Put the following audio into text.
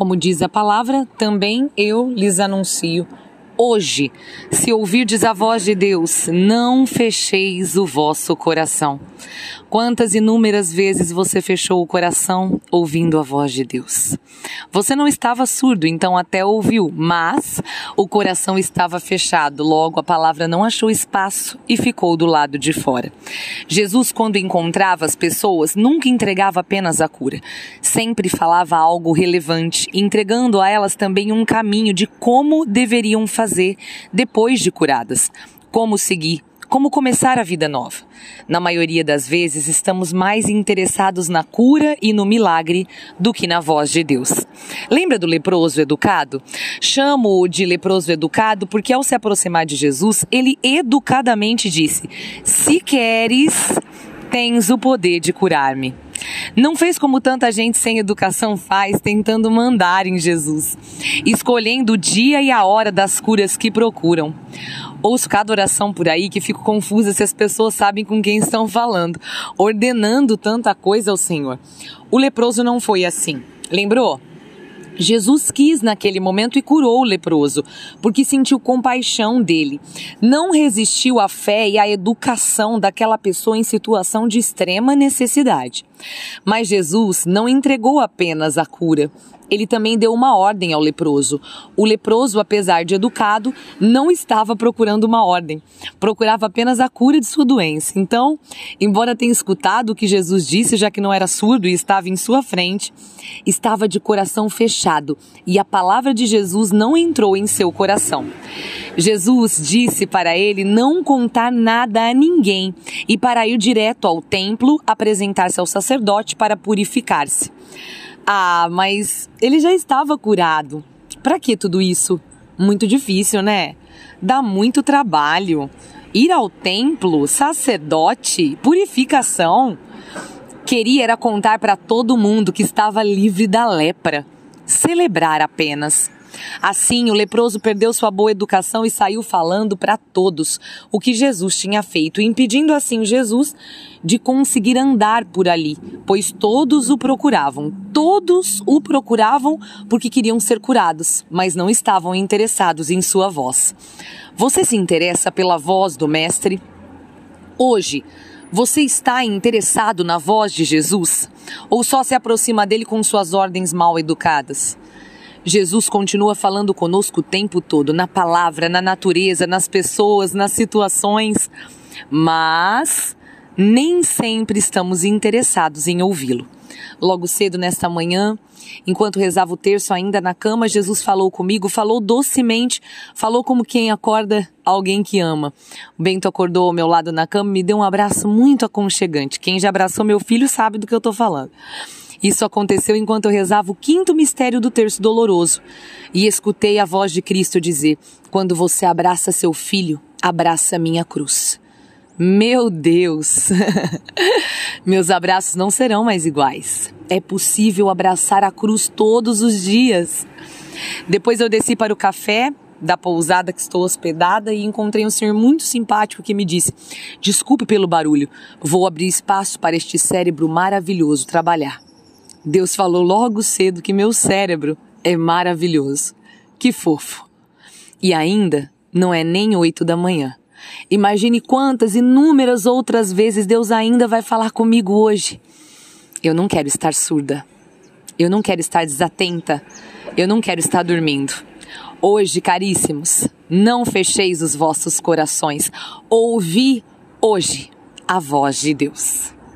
Como diz a palavra, também eu lhes anuncio hoje, se ouvirdes a voz de Deus, não fecheis o vosso coração. Quantas inúmeras vezes você fechou o coração ouvindo a voz de Deus? Você não estava surdo, então até ouviu, mas o coração estava fechado, logo a palavra não achou espaço e ficou do lado de fora. Jesus, quando encontrava as pessoas, nunca entregava apenas a cura, sempre falava algo relevante, entregando a elas também um caminho de como deveriam fazer depois de curadas, como seguir como começar a vida nova. Na maioria das vezes, estamos mais interessados na cura e no milagre do que na voz de Deus. Lembra do leproso educado? Chamo-o de leproso educado porque, ao se aproximar de Jesus, ele educadamente disse: Se queres, tens o poder de curar-me. Não fez como tanta gente sem educação faz, tentando mandar em Jesus, escolhendo o dia e a hora das curas que procuram ouço cada oração por aí que fico confusa se as pessoas sabem com quem estão falando, ordenando tanta coisa ao Senhor. O leproso não foi assim. Lembrou? Jesus quis naquele momento e curou o leproso, porque sentiu compaixão dele. Não resistiu à fé e à educação daquela pessoa em situação de extrema necessidade. Mas Jesus não entregou apenas a cura, ele também deu uma ordem ao leproso. O leproso, apesar de educado, não estava procurando uma ordem, procurava apenas a cura de sua doença. Então, embora tenha escutado o que Jesus disse, já que não era surdo e estava em sua frente, estava de coração fechado e a palavra de Jesus não entrou em seu coração. Jesus disse para ele não contar nada a ninguém e para ir direto ao templo apresentar-se ao sacerdote para purificar-se. Ah, mas ele já estava curado. Para que tudo isso? Muito difícil, né? Dá muito trabalho. Ir ao templo, sacerdote, purificação. Queria era contar para todo mundo que estava livre da lepra. Celebrar apenas. Assim, o leproso perdeu sua boa educação e saiu falando para todos o que Jesus tinha feito, impedindo assim Jesus de conseguir andar por ali, pois todos o procuravam. Todos o procuravam porque queriam ser curados, mas não estavam interessados em sua voz. Você se interessa pela voz do Mestre? Hoje, você está interessado na voz de Jesus? Ou só se aproxima dele com suas ordens mal educadas? Jesus continua falando conosco o tempo todo, na palavra, na natureza, nas pessoas, nas situações, mas nem sempre estamos interessados em ouvi-lo. Logo cedo nesta manhã, enquanto rezava o terço ainda na cama, Jesus falou comigo, falou docemente, falou como quem acorda alguém que ama. O Bento acordou ao meu lado na cama e me deu um abraço muito aconchegante. Quem já abraçou meu filho sabe do que eu estou falando. Isso aconteceu enquanto eu rezava o quinto mistério do terço doloroso e escutei a voz de Cristo dizer: Quando você abraça seu filho, abraça minha cruz. Meu Deus! Meus abraços não serão mais iguais. É possível abraçar a cruz todos os dias. Depois eu desci para o café da pousada que estou hospedada e encontrei um senhor muito simpático que me disse: Desculpe pelo barulho, vou abrir espaço para este cérebro maravilhoso trabalhar. Deus falou logo cedo que meu cérebro é maravilhoso. Que fofo. E ainda não é nem oito da manhã. Imagine quantas inúmeras outras vezes Deus ainda vai falar comigo hoje. Eu não quero estar surda. Eu não quero estar desatenta. Eu não quero estar dormindo. Hoje, caríssimos, não fecheis os vossos corações. Ouvi hoje a voz de Deus.